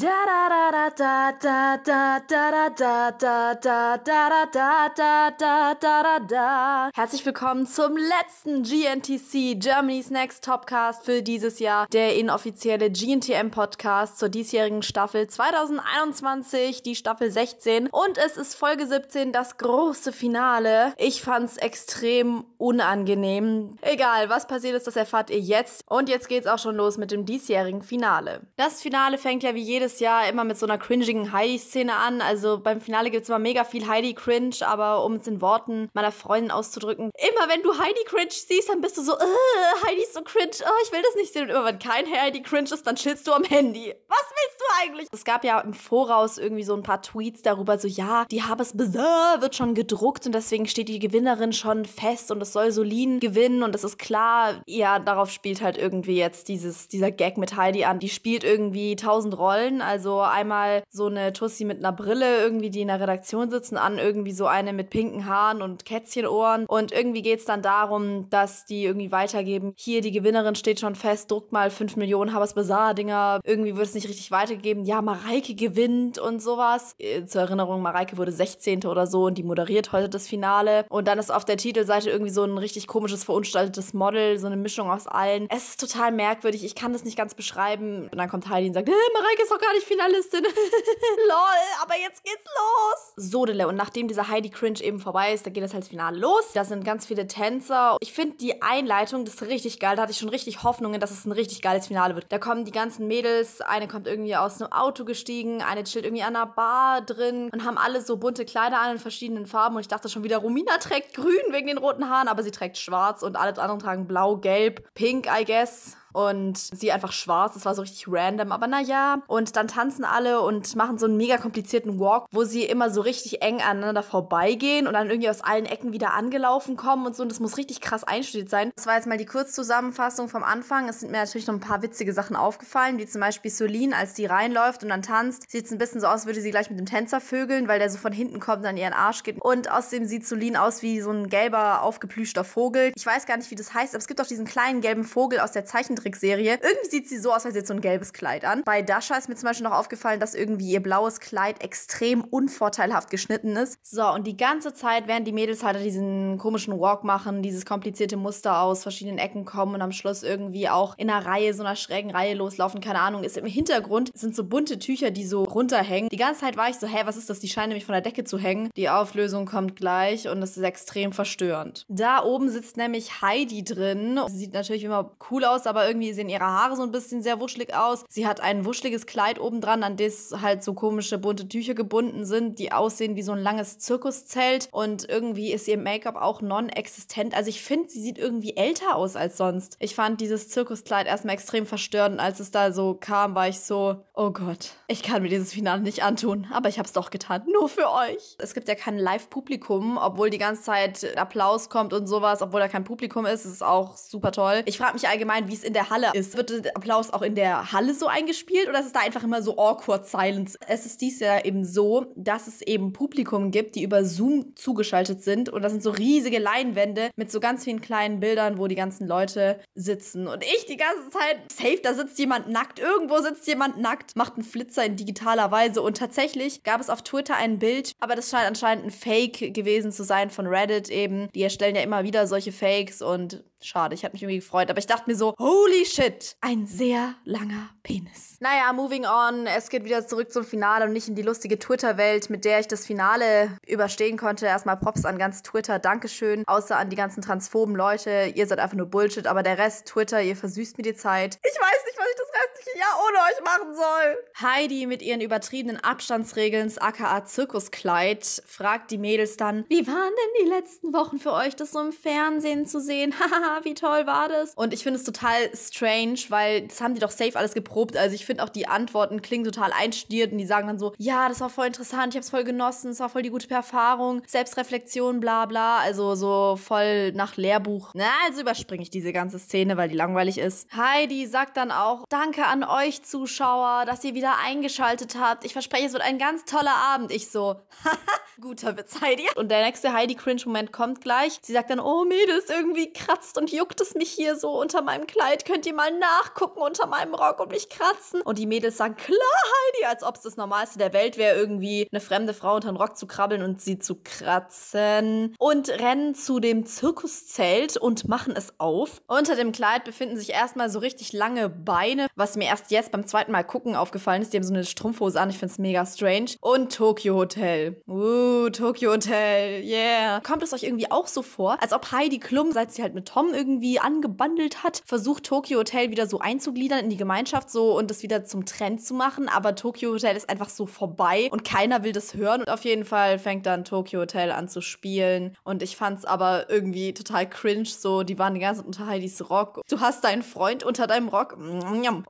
Da da da da da da da da da da da da da da da da da. Herzlich willkommen zum letzten GNTC Germany's Next Topcast für dieses Jahr, der inoffizielle GNTM Podcast zur diesjährigen Staffel 2021, die Staffel 16 und es ist Folge 17, das große Finale. Ich fand's extrem unangenehm. Egal, was passiert ist, das erfahrt ihr jetzt und jetzt geht's auch schon los mit dem diesjährigen Finale. Das Finale fängt ja wie jedes jedes Jahr immer mit so einer cringigen Heidi-Szene an. Also beim Finale gibt es immer mega viel Heidi-Cringe, aber um es in Worten meiner Freundin auszudrücken, immer wenn du Heidi-Cringe siehst, dann bist du so, äh, Heidi ist so cringe, oh, ich will das nicht sehen. Und immer wenn kein Heidi-Cringe ist, dann chillst du am Handy. Was willst du eigentlich? Es gab ja im Voraus irgendwie so ein paar Tweets darüber, so, ja, die Habes Bizarre wird schon gedruckt und deswegen steht die Gewinnerin schon fest und es soll Solin gewinnen und es ist klar, ja, darauf spielt halt irgendwie jetzt dieses, dieser Gag mit Heidi an. Die spielt irgendwie tausend Rollen. Also einmal so eine Tussi mit einer Brille, irgendwie, die in der Redaktion sitzen, an irgendwie so eine mit pinken Haaren und Kätzchenohren. Und irgendwie geht es dann darum, dass die irgendwie weitergeben. Hier, die Gewinnerin steht schon fest, druckt mal 5 Millionen Habas Bazaar-Dinger. Irgendwie wird es nicht richtig weitergegeben. Ja, Mareike gewinnt und sowas. Äh, zur Erinnerung, Mareike wurde 16. oder so und die moderiert heute das Finale. Und dann ist auf der Titelseite irgendwie so ein richtig komisches, verunstaltetes Model, so eine Mischung aus allen. Es ist total merkwürdig. Ich kann das nicht ganz beschreiben. Und dann kommt Heidi und sagt, hey, Mareike ist doch gar nicht Finalistin. Lol, aber jetzt geht's los. Sodele. Und nachdem dieser Heidi Cringe eben vorbei ist, da geht das halt Finale los. Da sind ganz viele Tänzer. Ich finde die Einleitung, das ist richtig geil. Da hatte ich schon richtig Hoffnungen, dass es ein richtig geiles Finale wird. Da kommen die ganzen Mädels. Eine kommt irgendwie aus einem Auto gestiegen. Eine chillt irgendwie an einer Bar drin und haben alle so bunte Kleider an in verschiedenen Farben. Und ich dachte schon wieder, Romina trägt grün wegen den roten Haaren, aber sie trägt schwarz und alle anderen tragen blau, gelb, pink, I guess und sie einfach schwarz. Das war so richtig random, aber naja. Und dann tanzen alle und machen so einen mega komplizierten Walk, wo sie immer so richtig eng aneinander vorbeigehen und dann irgendwie aus allen Ecken wieder angelaufen kommen und so. Und das muss richtig krass einstudiert sein. Das war jetzt mal die Kurzzusammenfassung vom Anfang. Es sind mir natürlich noch ein paar witzige Sachen aufgefallen, wie zum Beispiel Solin, als die reinläuft und dann tanzt, sieht es ein bisschen so aus, würde sie gleich mit dem Tänzer vögeln, weil der so von hinten kommt und an ihren Arsch geht. Und außerdem sieht Solin aus wie so ein gelber, aufgeplüschter Vogel. Ich weiß gar nicht, wie das heißt, aber es gibt auch diesen kleinen gelben Vogel aus der Zeichentrick Zeichentrickserie. Irgendwie sieht sie so aus, als hätte sie so ein gelbes Kleid an. Bei Dasha ist mir zum Beispiel noch aufgefallen, dass irgendwie ihr blaues Kleid extrem unvorteilhaft geschnitten ist. So, und die ganze Zeit, während die Mädels halt diesen komischen Walk machen, dieses komplizierte Muster aus verschiedenen Ecken kommen und am Schluss irgendwie auch in einer Reihe, so einer schrägen Reihe loslaufen, keine Ahnung, ist im Hintergrund sind so bunte Tücher, die so runterhängen. Die ganze Zeit war ich so, hä, was ist das? Die scheinen nämlich von der Decke zu hängen. Die Auflösung kommt gleich und es ist extrem verstörend. Da oben sitzt nämlich Heidi drin. Sie sieht natürlich immer cool aus, aber irgendwie sehen ihre Haare so ein bisschen sehr wuschelig aus. Sie hat ein wuscheliges Kleid oben dran, an das halt so komische bunte Tücher gebunden sind, die aussehen wie so ein langes Zirkuszelt. Und irgendwie ist ihr Make-up auch non-existent. Also ich finde, sie sieht irgendwie älter aus als sonst. Ich fand dieses Zirkuskleid erstmal extrem verstörend. Und als es da so kam, war ich so, oh Gott, ich kann mir dieses Finale nicht antun. Aber ich habe es doch getan. Nur für euch. Es gibt ja kein Live-Publikum, obwohl die ganze Zeit Applaus kommt und sowas, obwohl da kein Publikum ist. Es ist auch super toll. Ich frage mich allgemein, wie es in der der Halle ist. Wird der Applaus auch in der Halle so eingespielt oder ist es da einfach immer so awkward silence? Es ist dies Jahr eben so, dass es eben Publikum gibt, die über Zoom zugeschaltet sind und das sind so riesige Leinwände mit so ganz vielen kleinen Bildern, wo die ganzen Leute sitzen. Und ich die ganze Zeit, safe, da sitzt jemand nackt, irgendwo sitzt jemand nackt, macht einen Flitzer in digitaler Weise und tatsächlich gab es auf Twitter ein Bild, aber das scheint anscheinend ein Fake gewesen zu sein von Reddit eben. Die erstellen ja immer wieder solche Fakes und Schade, ich hatte mich irgendwie gefreut, aber ich dachte mir so, holy shit, ein sehr langer Penis. Naja, moving on. Es geht wieder zurück zum Finale und nicht in die lustige Twitter-Welt, mit der ich das Finale überstehen konnte. Erstmal Props an ganz Twitter, Dankeschön. Außer an die ganzen transphoben Leute. Ihr seid einfach nur Bullshit, aber der Rest Twitter, ihr versüßt mir die Zeit. Ich weiß nicht, was ich das restliche Jahr ohne euch machen soll. Heidi mit ihren übertriebenen Abstandsregeln, aka Zirkuskleid, fragt die Mädels dann, wie waren denn die letzten Wochen für euch, das so im Fernsehen zu sehen? Haha wie toll war das? Und ich finde es total strange, weil das haben die doch safe alles geprobt. Also ich finde auch die Antworten klingen total einstudiert und die sagen dann so, ja, das war voll interessant, ich habe es voll genossen, es war voll die gute Erfahrung, Selbstreflexion, bla bla. Also so voll nach Lehrbuch. Na, also überspringe ich diese ganze Szene, weil die langweilig ist. Heidi sagt dann auch, danke an euch Zuschauer, dass ihr wieder eingeschaltet habt. Ich verspreche, es wird ein ganz toller Abend. Ich so, haha, guter Witz, Heidi. Und der nächste Heidi-Cringe-Moment kommt gleich. Sie sagt dann, oh Mädels, irgendwie kratzt und juckt es mich hier so unter meinem Kleid. Könnt ihr mal nachgucken unter meinem Rock und mich kratzen? Und die Mädels sagen, klar, Heidi, als ob es das Normalste der Welt wäre, irgendwie eine fremde Frau unter den Rock zu krabbeln und sie zu kratzen. Und rennen zu dem Zirkuszelt und machen es auf. Unter dem Kleid befinden sich erstmal so richtig lange Beine, was mir erst jetzt beim zweiten Mal gucken aufgefallen ist. Die haben so eine Strumpfhose an. Ich finde es mega strange. Und Tokyo Hotel. Uh, Tokyo Hotel. Yeah. Kommt es euch irgendwie auch so vor, als ob Heidi Klum, seit sie halt mit Tom irgendwie angebandelt hat, versucht Tokyo Hotel wieder so einzugliedern in die Gemeinschaft so und das wieder zum Trend zu machen. Aber Tokyo Hotel ist einfach so vorbei und keiner will das hören. Und auf jeden Fall fängt dann Tokyo Hotel an zu spielen. Und ich fand es aber irgendwie total cringe. So, die waren die ganze Zeit unter Heidis Rock. Du hast deinen Freund unter deinem Rock.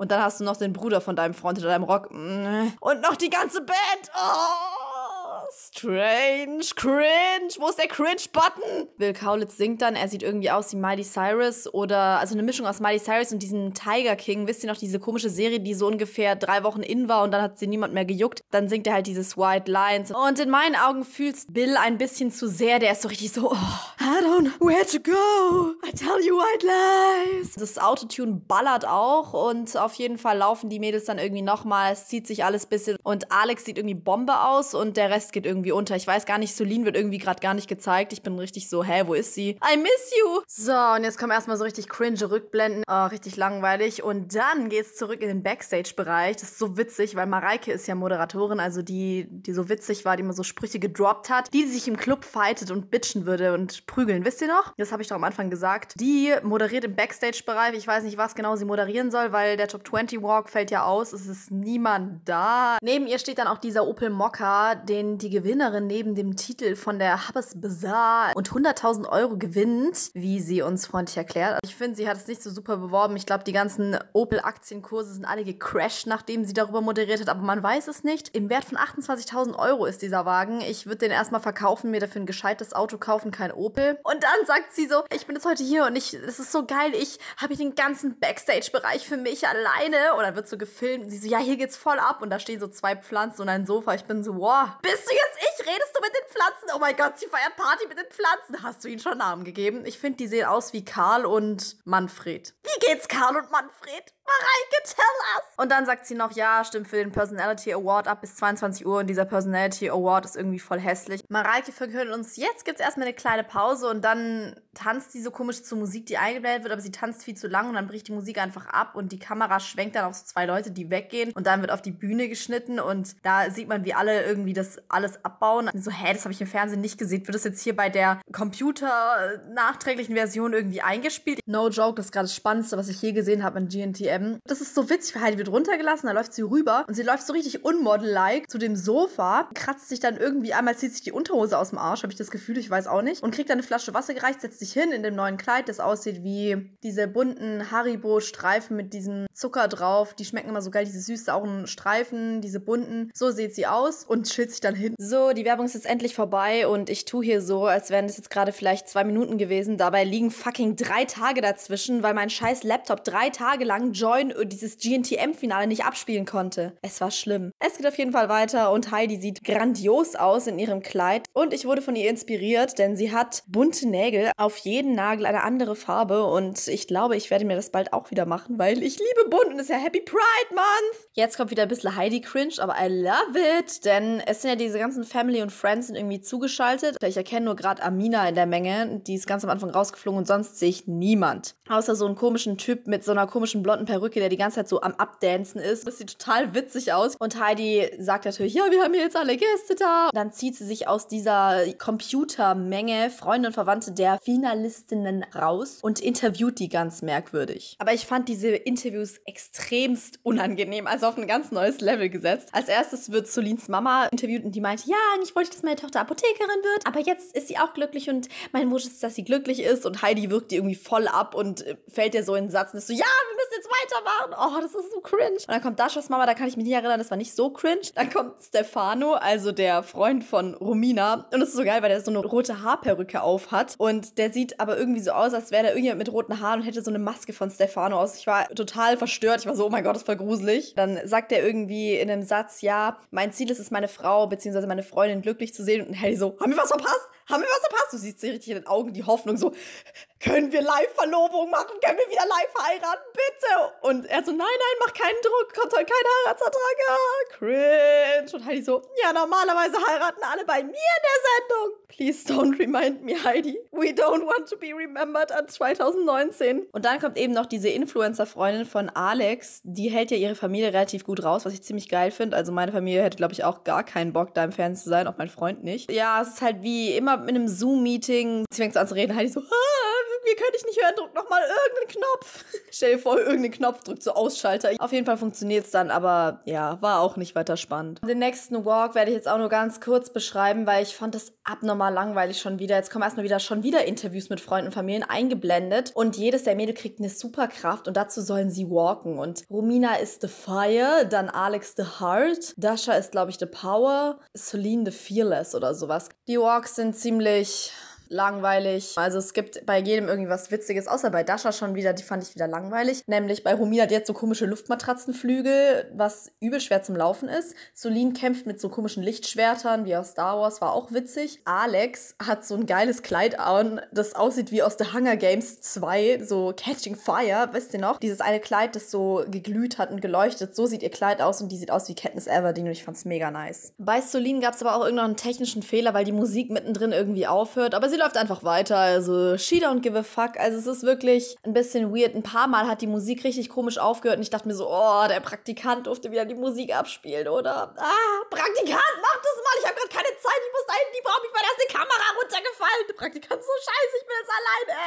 Und dann hast du noch den Bruder von deinem Freund unter deinem Rock. Und noch die ganze Band. Oh! Strange, cringe. Wo ist der Cringe-Button? Bill Kaulitz singt dann, er sieht irgendwie aus wie Miley Cyrus oder, also eine Mischung aus Miley Cyrus und diesem Tiger King. Wisst ihr noch, diese komische Serie, die so ungefähr drei Wochen in war und dann hat sie niemand mehr gejuckt. Dann singt er halt dieses White Lines. Und in meinen Augen fühlst Bill ein bisschen zu sehr. Der ist so richtig so, oh, I don't know where to go. I tell you white lies. Das Autotune ballert auch und auf jeden Fall laufen die Mädels dann irgendwie nochmal. Es zieht sich alles bisschen und Alex sieht irgendwie Bombe aus und der Rest geht irgendwie unter. Ich weiß gar nicht, Solin wird irgendwie gerade gar nicht gezeigt. Ich bin richtig so, hä, wo ist sie? I miss you. So, und jetzt kommen erstmal so richtig cringe Rückblenden. Oh, richtig langweilig. Und dann geht's zurück in den Backstage-Bereich. Das ist so witzig, weil Mareike ist ja Moderatorin, also die, die so witzig war, die immer so Sprüche gedroppt hat, die sich im Club fightet und bitchen würde und prügeln. Wisst ihr noch? Das habe ich doch am Anfang gesagt. Die moderiert im Backstage-Bereich. Ich weiß nicht, was genau sie moderieren soll, weil der Top 20 Walk fällt ja aus. Es ist niemand da. Neben ihr steht dann auch dieser Opel Mokka, den die Gewinnerin neben dem Titel von der Habes Bazaar und 100.000 Euro gewinnt, wie sie uns freundlich erklärt. Ich finde, sie hat es nicht so super beworben. Ich glaube, die ganzen Opel-Aktienkurse sind alle gecrashed, nachdem sie darüber moderiert hat, aber man weiß es nicht. Im Wert von 28.000 Euro ist dieser Wagen. Ich würde den erstmal verkaufen, mir dafür ein gescheites Auto kaufen, kein Opel. Und dann sagt sie so, ich bin jetzt heute hier und ich, das ist so geil, ich habe den ganzen Backstage-Bereich für mich alleine. Und dann wird so gefilmt und sie so, ja, hier geht's voll ab und da stehen so zwei Pflanzen und ein Sofa. Ich bin so, wow, bist du jetzt ich? Redest du mit den Pflanzen? Oh mein Gott, sie feiert Party mit den Pflanzen. Hast du ihnen schon Namen gegeben? Ich finde, die sehen aus wie Karl und Manfred. Wie geht's Karl und Manfred? Mareike, tell us! Und dann sagt sie noch, ja, stimmt für den Personality Award ab bis 22 Uhr und dieser Personality Award ist irgendwie voll hässlich. Mareike verkündet uns, jetzt gibt's erstmal eine kleine Pause und dann tanzt sie so komisch zur Musik, die eingeblendet wird, aber sie tanzt viel zu lang und dann bricht die Musik einfach ab und die Kamera schwenkt dann auf so zwei Leute, die weggehen und dann wird auf die Bühne geschnitten und da sieht man, wie alle irgendwie das alles abbauen. So, hä, das habe ich im Fernsehen nicht gesehen. Wird das jetzt hier bei der Computer nachträglichen Version irgendwie eingespielt? No joke, das ist gerade das Spannendste, was ich je gesehen habe in GNTM schreiben. Das ist so witzig, weil Heidi wird runtergelassen, dann läuft sie rüber und sie läuft so richtig unmodel-like zu dem Sofa, kratzt sich dann irgendwie einmal, zieht sich die Unterhose aus dem Arsch, habe ich das Gefühl, ich weiß auch nicht, und kriegt dann eine Flasche Wasser gereicht, setzt sich hin in dem neuen Kleid, das aussieht wie diese bunten Haribo-Streifen mit diesem Zucker drauf. Die schmecken immer so geil, diese süßen Streifen, diese bunten. So sieht sie aus und chillt sich dann hin. So, die Werbung ist jetzt endlich vorbei und ich tue hier so, als wären es jetzt gerade vielleicht zwei Minuten gewesen. Dabei liegen fucking drei Tage dazwischen, weil mein scheiß Laptop drei Tage lang Job 9 äh, dieses GNTM-Finale nicht abspielen konnte. Es war schlimm. Es geht auf jeden Fall weiter und Heidi sieht grandios aus in ihrem Kleid und ich wurde von ihr inspiriert, denn sie hat bunte Nägel, auf jeden Nagel eine andere Farbe und ich glaube, ich werde mir das bald auch wieder machen, weil ich liebe bunt und es ist ja Happy Pride Month. Jetzt kommt wieder ein bisschen Heidi Cringe, aber I love it, denn es sind ja diese ganzen Family und Friends sind irgendwie zugeschaltet. Ich erkenne nur gerade Amina in der Menge, die ist ganz am Anfang rausgeflogen und sonst sehe ich niemand. Außer so einen komischen Typ mit so einer komischen blonden Perücke der die ganze Zeit so am Abdancen ist. Das sieht total witzig aus. Und Heidi sagt natürlich, ja, wir haben hier jetzt alle Gäste da. Und dann zieht sie sich aus dieser Computermenge Freunde und Verwandte der Finalistinnen raus und interviewt die ganz merkwürdig. Aber ich fand diese Interviews extremst unangenehm, also auf ein ganz neues Level gesetzt. Als erstes wird Solins Mama interviewt und die meint, ja, ich wollte, dass meine Tochter Apothekerin wird, aber jetzt ist sie auch glücklich und mein Wunsch ist, dass sie glücklich ist. Und Heidi wirkt die irgendwie voll ab und fällt ihr so in den Satz und ist so, ja, wir weitermachen. Oh, das ist so cringe. Und dann kommt Daschas Mama, da kann ich mich nicht erinnern, das war nicht so cringe. Dann kommt Stefano, also der Freund von Romina. Und das ist so geil, weil der so eine rote Haarperücke auf hat. Und der sieht aber irgendwie so aus, als wäre der irgendjemand mit roten Haaren und hätte so eine Maske von Stefano aus. Ich war total verstört. Ich war so, oh mein Gott, das ist voll gruselig. Dann sagt er irgendwie in einem Satz, ja, mein Ziel ist es, meine Frau bzw. meine Freundin glücklich zu sehen. Und Harry so, haben wir was verpasst? Haben wir was verpasst? Du siehst sie richtig in den Augen die Hoffnung so, können wir Live-Verlobung machen? Können wir wieder live heiraten? Bitte! Und er so, nein, nein, mach keinen Druck, kommt heute kein Heiratsvertrag. Ja, cringe. Und Heidi so, ja, normalerweise heiraten alle bei mir in der Sendung. Please don't remind me, Heidi. We don't want to be remembered at 2019. Und dann kommt eben noch diese Influencer-Freundin von Alex. Die hält ja ihre Familie relativ gut raus, was ich ziemlich geil finde. Also meine Familie hätte, glaube ich, auch gar keinen Bock, da im Fernsehen zu sein, auch mein Freund nicht. Ja, es ist halt wie immer in einem Zoom-Meeting. Sie fängt so an zu reden, Heidi so, ah, irgendwie könnte ich nicht hören, drück nochmal irgendeinen Knopf. Stell dir vor, irgendeinen Knopf drückt so Ausschalter. Auf jeden Fall funktioniert es dann, aber ja, war auch nicht weiter spannend. Den nächsten Walk werde ich jetzt auch nur ganz kurz beschreiben, weil ich fand das abnormal langweilig schon wieder. Jetzt kommen erstmal wieder schon wieder Interviews mit Freunden und Familien eingeblendet und jedes der Mädel kriegt eine Superkraft und dazu sollen sie walken. Und Romina ist the Fire, dann Alex the Heart, Dasha ist, glaube ich, the Power, Celine the Fearless oder sowas. Die Walks sind ziemlich langweilig. Also es gibt bei jedem irgendwie was Witziges, außer bei Dasha schon wieder, die fand ich wieder langweilig. Nämlich bei Romina hat jetzt so komische Luftmatratzenflügel, was übel schwer zum Laufen ist. Solin kämpft mit so komischen Lichtschwertern wie aus Star Wars, war auch witzig. Alex hat so ein geiles Kleid an, das aussieht wie aus The Hunger Games 2, so Catching Fire, wisst ihr noch? Dieses eine Kleid, das so geglüht hat und geleuchtet, so sieht ihr Kleid aus und die sieht aus wie Katniss Everdeen und ich fand's mega nice. Bei Solin gab es aber auch irgendeinen technischen Fehler, weil die Musik mittendrin irgendwie aufhört, aber sie läuft einfach weiter. Also she don't give a fuck. Also es ist wirklich ein bisschen weird. Ein paar Mal hat die Musik richtig komisch aufgehört und ich dachte mir so, oh, der Praktikant durfte wieder die Musik abspielen, oder? Ah, Praktikant, mach das mal. Ich habe gerade keine Zeit. Ich muss da hinten, die braucht mich, weil da ist eine Kamera runtergefallen. Der Praktikant so scheiße, ich bin jetzt alleine.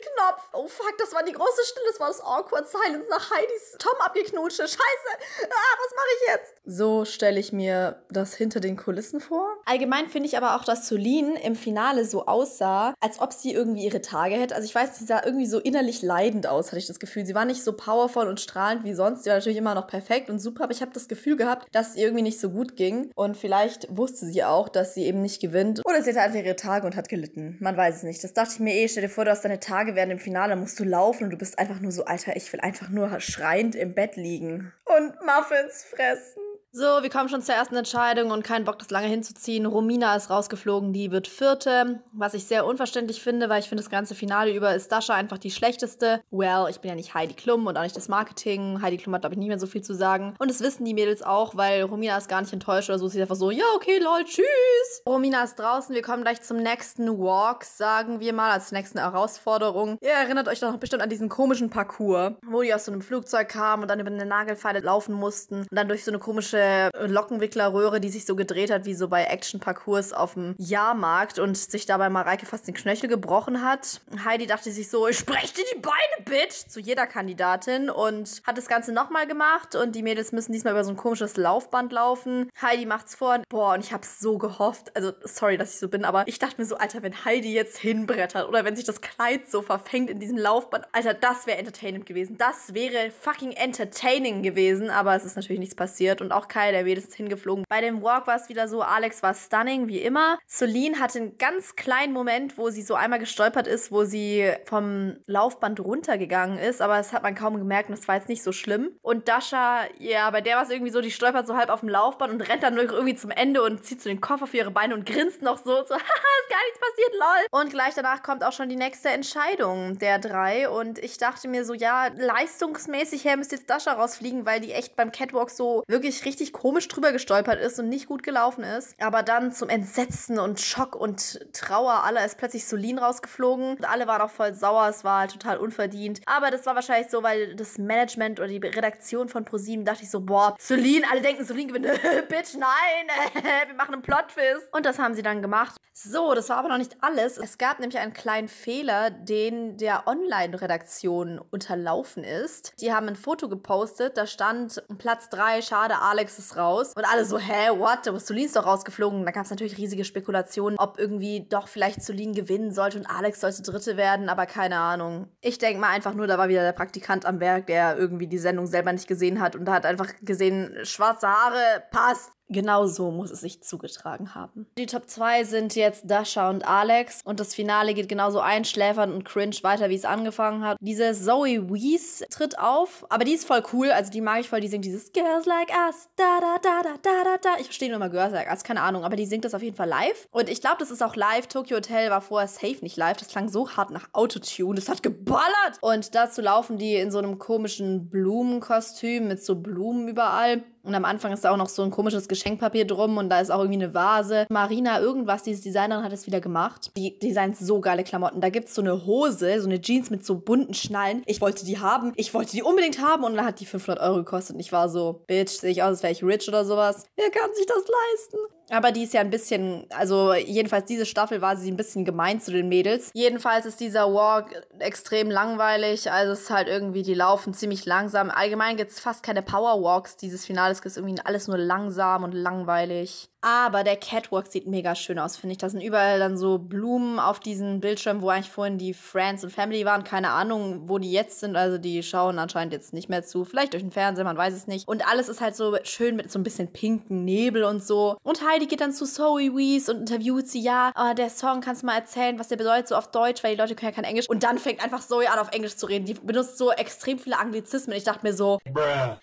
Knopf. Oh fuck, das war die große Stille. Das war das awkward silence nach Heidis Tom abgeknutsche. Scheiße. Ah, was mache ich jetzt? So stelle ich mir das hinter den Kulissen vor. Allgemein finde ich aber auch, dass Solin im Finale so aussah, als ob sie irgendwie ihre Tage hätte. Also ich weiß, sie sah irgendwie so innerlich leidend aus, hatte ich das Gefühl. Sie war nicht so powerful und strahlend wie sonst. Sie war natürlich immer noch perfekt und super, aber ich habe das Gefühl gehabt, dass es irgendwie nicht so gut ging. Und vielleicht wusste sie auch, dass sie eben nicht gewinnt. Oder sie hatte einfach ihre Tage und hat gelitten. Man weiß es nicht. Das dachte ich mir eh. Stell dir vor, du hast deine Tage während dem Finale, musst du laufen und du bist einfach nur so, Alter, ich will einfach nur schreiend im Bett liegen und Muffins fressen. So, wir kommen schon zur ersten Entscheidung und keinen Bock, das lange hinzuziehen. Romina ist rausgeflogen, die wird Vierte. Was ich sehr unverständlich finde, weil ich finde, das ganze Finale über ist Dasha einfach die schlechteste. Well, ich bin ja nicht Heidi Klum und auch nicht das Marketing. Heidi Klum hat, glaube ich, nicht mehr so viel zu sagen. Und das wissen die Mädels auch, weil Romina ist gar nicht enttäuscht oder so. Sie ist einfach so, ja, okay, lol, tschüss. Romina ist draußen. Wir kommen gleich zum nächsten Walk, sagen wir mal, als nächste Herausforderung. Ihr erinnert euch doch noch bestimmt an diesen komischen Parcours, wo die aus so einem Flugzeug kamen und dann über eine Nagelfeile laufen mussten und dann durch so eine komische Lockenwicklerröhre, die sich so gedreht hat, wie so bei Action-Parcours auf dem Jahrmarkt und sich dabei Mareike fast den Knöchel gebrochen hat. Heidi dachte sich so, ich spreche dir die Beine, Bitch, zu jeder Kandidatin und hat das Ganze nochmal gemacht und die Mädels müssen diesmal über so ein komisches Laufband laufen. Heidi macht's vor. Boah, und ich hab's so gehofft. Also, sorry, dass ich so bin, aber ich dachte mir so, Alter, wenn Heidi jetzt hinbrettert oder wenn sich das Kleid so verfängt in diesem Laufband, Alter, das wäre entertainend gewesen. Das wäre fucking entertaining gewesen, aber es ist natürlich nichts passiert und auch Kai, der wenigstens hingeflogen. Bei dem Walk war es wieder so, Alex war stunning, wie immer. Celine hatte einen ganz kleinen Moment, wo sie so einmal gestolpert ist, wo sie vom Laufband runtergegangen ist, aber das hat man kaum gemerkt und das war jetzt nicht so schlimm. Und Dasha, ja, bei der war es irgendwie so, die stolpert so halb auf dem Laufband und rennt dann irgendwie zum Ende und zieht so den Koffer für ihre Beine und grinst noch so, so, haha, ist gar nichts passiert, lol. Und gleich danach kommt auch schon die nächste Entscheidung der drei und ich dachte mir so, ja, leistungsmäßig her müsste jetzt Dasha rausfliegen, weil die echt beim Catwalk so wirklich richtig komisch drüber gestolpert ist und nicht gut gelaufen ist. Aber dann zum Entsetzen und Schock und Trauer aller ist plötzlich Solin rausgeflogen. Und alle waren auch voll sauer. Es war halt total unverdient. Aber das war wahrscheinlich so, weil das Management oder die Redaktion von ProSieben dachte ich so, boah, Solin, alle denken, Solin gewinnt. Bitch, nein, wir machen einen Plotfist. Und das haben sie dann gemacht. So, das war aber noch nicht alles. Es gab nämlich einen kleinen Fehler, den der Online-Redaktion unterlaufen ist. Die haben ein Foto gepostet, da stand Platz 3, schade, Alex ist raus. Und alle so, hä, what? Da ist doch rausgeflogen. Da gab es natürlich riesige Spekulationen, ob irgendwie doch vielleicht Solin gewinnen sollte und Alex sollte Dritte werden, aber keine Ahnung. Ich denke mal einfach nur, da war wieder der Praktikant am Werk, der irgendwie die Sendung selber nicht gesehen hat und da hat einfach gesehen, schwarze Haare, passt. Genau so muss es sich zugetragen haben. Die Top 2 sind jetzt Dasha und Alex. Und das Finale geht genauso einschläfernd und cringe weiter, wie es angefangen hat. Diese Zoe Wees tritt auf, aber die ist voll cool, also die mag ich voll, die singt dieses Girls Like Us, da da da da da da da. Ich verstehe nur mal Girls Like Us, keine Ahnung, aber die singt das auf jeden Fall live. Und ich glaube, das ist auch live. Tokyo Hotel war vorher safe nicht live, das klang so hart nach Autotune, das hat geballert. Und dazu laufen die in so einem komischen Blumenkostüm mit so Blumen überall und am Anfang ist da auch noch so ein komisches Geschenkpapier drum und da ist auch irgendwie eine Vase. Marina, irgendwas, diese Designerin hat es wieder gemacht. Die designt so geile Klamotten. Da gibt es so eine Hose, so eine Jeans mit so bunten Schnallen. Ich wollte die haben. Ich wollte die unbedingt haben und dann hat die 500 Euro gekostet. Und ich war so, Bitch, sehe ich aus, als wäre ich rich oder sowas. Wer kann sich das leisten? Aber die ist ja ein bisschen, also jedenfalls diese Staffel war sie ein bisschen gemein zu den Mädels. Jedenfalls ist dieser Walk extrem langweilig. Also es ist halt irgendwie, die laufen ziemlich langsam. Allgemein gibt es fast keine Power Walks dieses Finales. Es ist irgendwie alles nur langsam und langweilig. Aber der Catwalk sieht mega schön aus, finde ich. Da sind überall dann so Blumen auf diesen Bildschirmen, wo eigentlich vorhin die Friends und Family waren. Keine Ahnung, wo die jetzt sind. Also die schauen anscheinend jetzt nicht mehr zu. Vielleicht durch den Fernseher, man weiß es nicht. Und alles ist halt so schön mit so ein bisschen pinken Nebel und so. Und Heidi geht dann zu Zoe Wees und interviewt sie. Ja, oh, der Song, kannst du mal erzählen, was der bedeutet, so auf Deutsch, weil die Leute können ja kein Englisch. Und dann fängt einfach Zoe an, auf Englisch zu reden. Die benutzt so extrem viele Anglizismen. Ich dachte mir so, Bruh.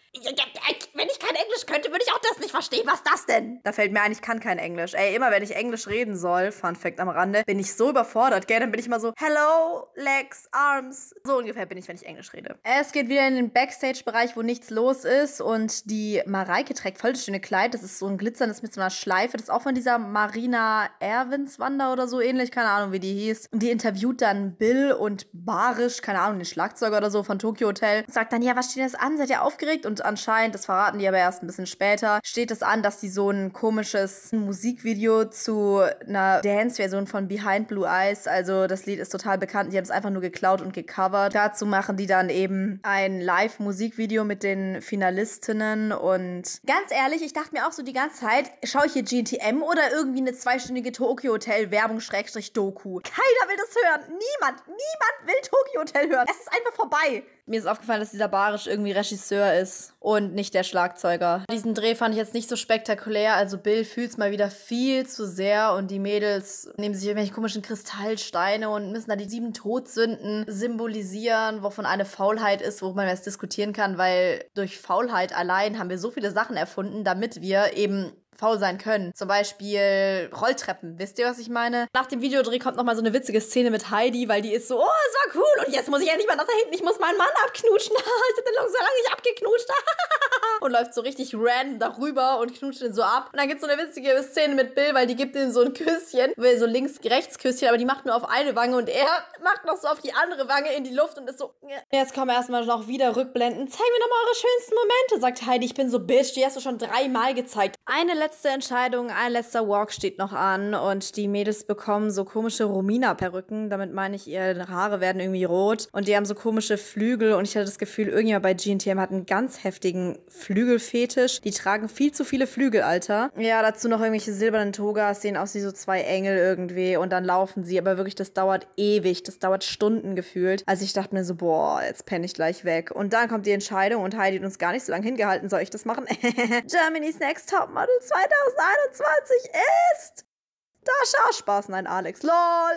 wenn ich kein Englisch könnte, würde ich auch das nicht verstehen. Was ist das denn? Da fällt mir ein, ich kann kein Englisch. Ey, immer wenn ich Englisch reden soll, Fun Fact am Rande, bin ich so überfordert, gell? Dann bin ich immer so, hello, legs, arms. So ungefähr bin ich, wenn ich Englisch rede. Es geht wieder in den Backstage-Bereich, wo nichts los ist und die Mareike trägt voll das schöne Kleid. Das ist so ein glitzerndes mit so einer Schleife. Das ist auch von dieser Marina Erwinswander oder so ähnlich. Keine Ahnung, wie die hieß. Und die interviewt dann Bill und Barisch, keine Ahnung, den Schlagzeuger oder so von Tokyo Hotel. Sagt dann, ja, was steht das an? Seid ihr aufgeregt? Und anscheinend, das verraten die aber erst ein bisschen später, steht es an, dass die so ein komisches Musikvideo zu einer Dance-Version von Behind Blue Eyes, also das Lied ist total bekannt, die haben es einfach nur geklaut und gecovert. Dazu machen die dann eben ein Live-Musikvideo mit den Finalistinnen und ganz ehrlich, ich dachte mir auch so die ganze Zeit, schaue ich hier GTM oder irgendwie eine zweistündige Tokyo Hotel Werbung Schrägstrich Doku? Keiner will das hören. Niemand, niemand will Tokyo Hotel hören. Es ist einfach vorbei. Mir ist aufgefallen, dass dieser Barisch irgendwie Regisseur ist und nicht der Schlagzeuger. Diesen Dreh fand ich jetzt nicht so spektakulär. Also Bill fühlt es mal wieder viel zu sehr und die Mädels nehmen sich irgendwelche komischen Kristallsteine und müssen da die sieben Todsünden symbolisieren, wovon eine Faulheit ist, worüber man jetzt diskutieren kann, weil durch Faulheit allein haben wir so viele Sachen erfunden, damit wir eben faul sein können. Zum Beispiel Rolltreppen. Wisst ihr, was ich meine? Nach dem Videodreh kommt nochmal so eine witzige Szene mit Heidi, weil die ist so, oh, es war cool und jetzt muss ich endlich mal nach da hinten, ich muss meinen Mann abknutschen. ich hab den so lange nicht abgeknutscht. und läuft so richtig random darüber und knutscht ihn so ab. Und dann gibt's so eine witzige Szene mit Bill, weil die gibt ihm so ein Küsschen, will so links-rechts-Küsschen, aber die macht nur auf eine Wange und er macht noch so auf die andere Wange in die Luft und ist so, jetzt kommen wir erstmal noch wieder rückblenden. Zeig mir noch mal eure schönsten Momente, sagt Heidi. Ich bin so, Bitch, die hast du schon dreimal gezeigt. Eine letzte letzte Entscheidung, ein letzter Walk steht noch an und die Mädels bekommen so komische Romina-Perücken. Damit meine ich, ihre Haare werden irgendwie rot und die haben so komische Flügel und ich hatte das Gefühl, irgendjemand bei GNTM hat einen ganz heftigen Flügelfetisch. Die tragen viel zu viele Flügel, Alter. Ja, dazu noch irgendwelche silbernen Togas, sehen aus wie so zwei Engel irgendwie und dann laufen sie, aber wirklich, das dauert ewig, das dauert Stunden gefühlt. Also ich dachte mir so, boah, jetzt penne ich gleich weg. Und dann kommt die Entscheidung und Heidi hat uns gar nicht so lange hingehalten, soll ich das machen? Germany's Next Top Model 2 2021 ist Dasha. Spaß, nein, Alex. Lol.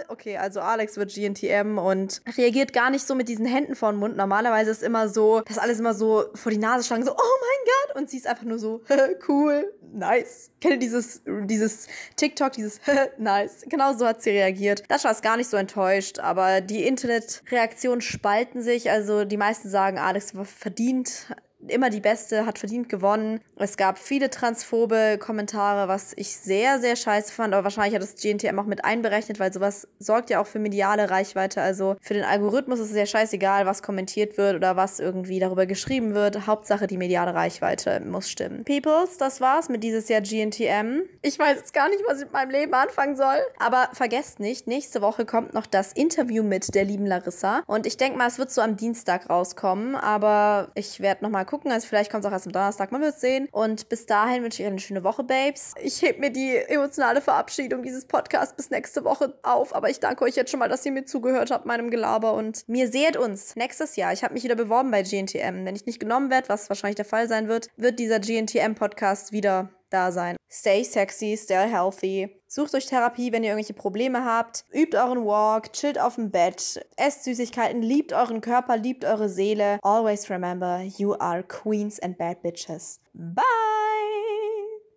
Okay, also Alex wird GNTM und reagiert gar nicht so mit diesen Händen vor den Mund. Normalerweise ist immer so, dass alles immer so vor die Nase schlagen, so, oh mein Gott. Und sie ist einfach nur so, cool, nice. Kenne dieses, dieses TikTok, dieses nice. Genau so hat sie reagiert. Dasha ist gar nicht so enttäuscht, aber die Internetreaktionen spalten sich. Also die meisten sagen, Alex verdient immer die Beste, hat verdient gewonnen. Es gab viele transphobe Kommentare, was ich sehr, sehr scheiße fand, aber wahrscheinlich hat das GNTM auch mit einberechnet, weil sowas sorgt ja auch für mediale Reichweite. Also für den Algorithmus ist es ja scheißegal, was kommentiert wird oder was irgendwie darüber geschrieben wird. Hauptsache die mediale Reichweite muss stimmen. Peoples, das war's mit dieses Jahr GNTM. Ich weiß jetzt gar nicht, was ich mit meinem Leben anfangen soll. Aber vergesst nicht, nächste Woche kommt noch das Interview mit der lieben Larissa. Und ich denke mal, es wird so am Dienstag rauskommen, aber ich werde nochmal gucken. Also vielleicht kommt es auch erst am Donnerstag, man wird sehen. Und bis dahin wünsche ich euch eine schöne Woche, Babes. Ich heb mir die emotionale Verabschiedung dieses Podcasts bis nächste Woche auf. Aber ich danke euch jetzt schon mal, dass ihr mir zugehört habt, meinem Gelaber. Und mir seht uns nächstes Jahr. Ich habe mich wieder beworben bei GNTM. Wenn ich nicht genommen werde, was wahrscheinlich der Fall sein wird, wird dieser GNTM-Podcast wieder da sein. Stay sexy, stay healthy. Sucht euch Therapie, wenn ihr irgendwelche Probleme habt. Übt euren Walk, chillt auf dem Bett, esst Süßigkeiten, liebt euren Körper, liebt eure Seele. Always remember, you are queens and bad bitches. Bye!